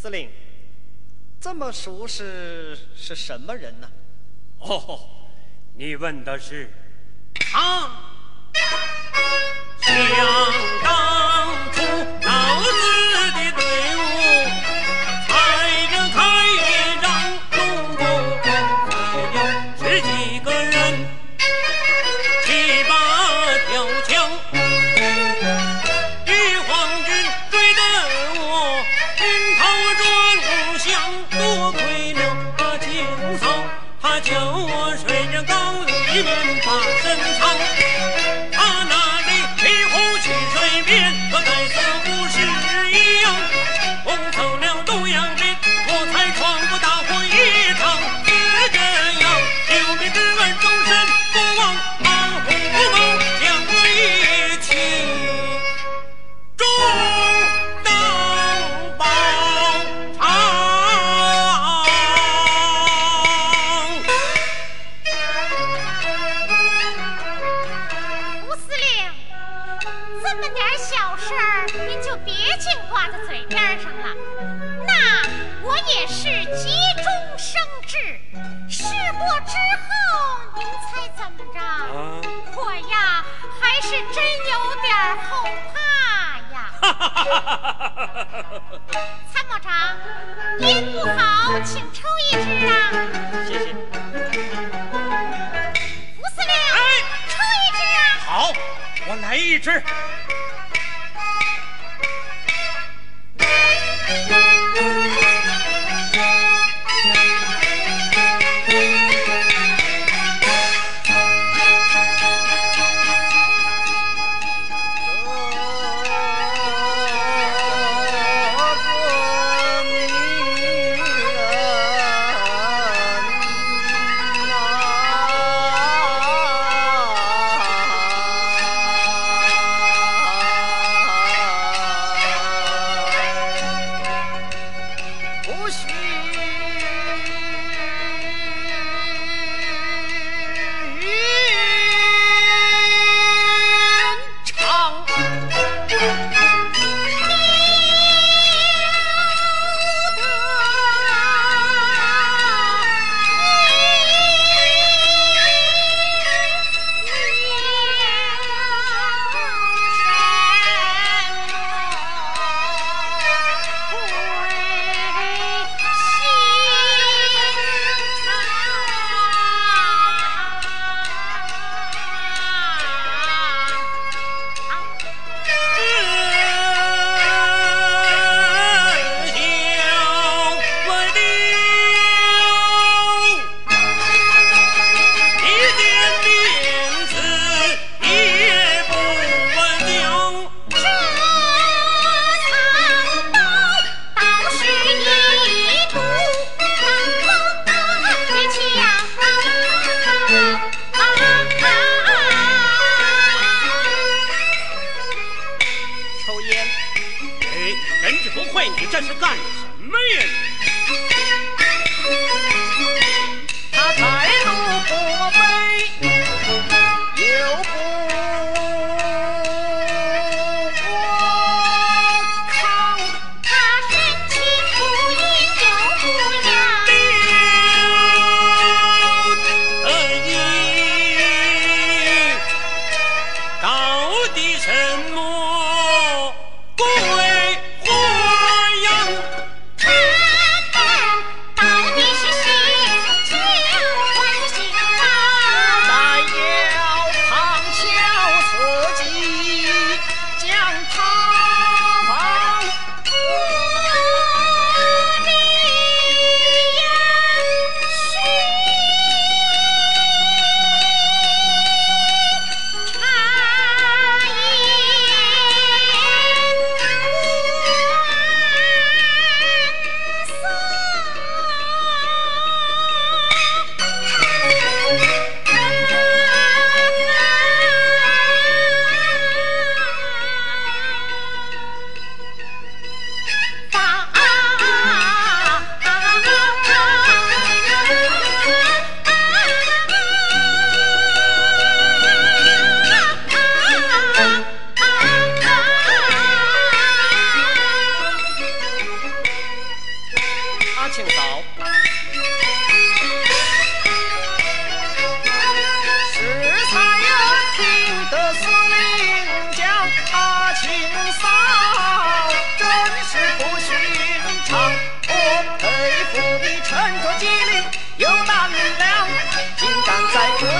司令，这么熟识是什么人呢？哦，你问的是他。想当么点小事儿，您就别净挂在嘴边上了。那我也是急中生智，事过之后，您猜怎么着？啊我呀，还是真有点后怕呀。参谋长，烟不好，请抽一支啊。谢谢。吴司令，哎抽一支啊。好，我来一支。抽烟，哎，真是不会，你这是干什么呀？他财路不卑，又不亢。他深情不隐又不扬，得意到底什么工着机灵又大明竟敢在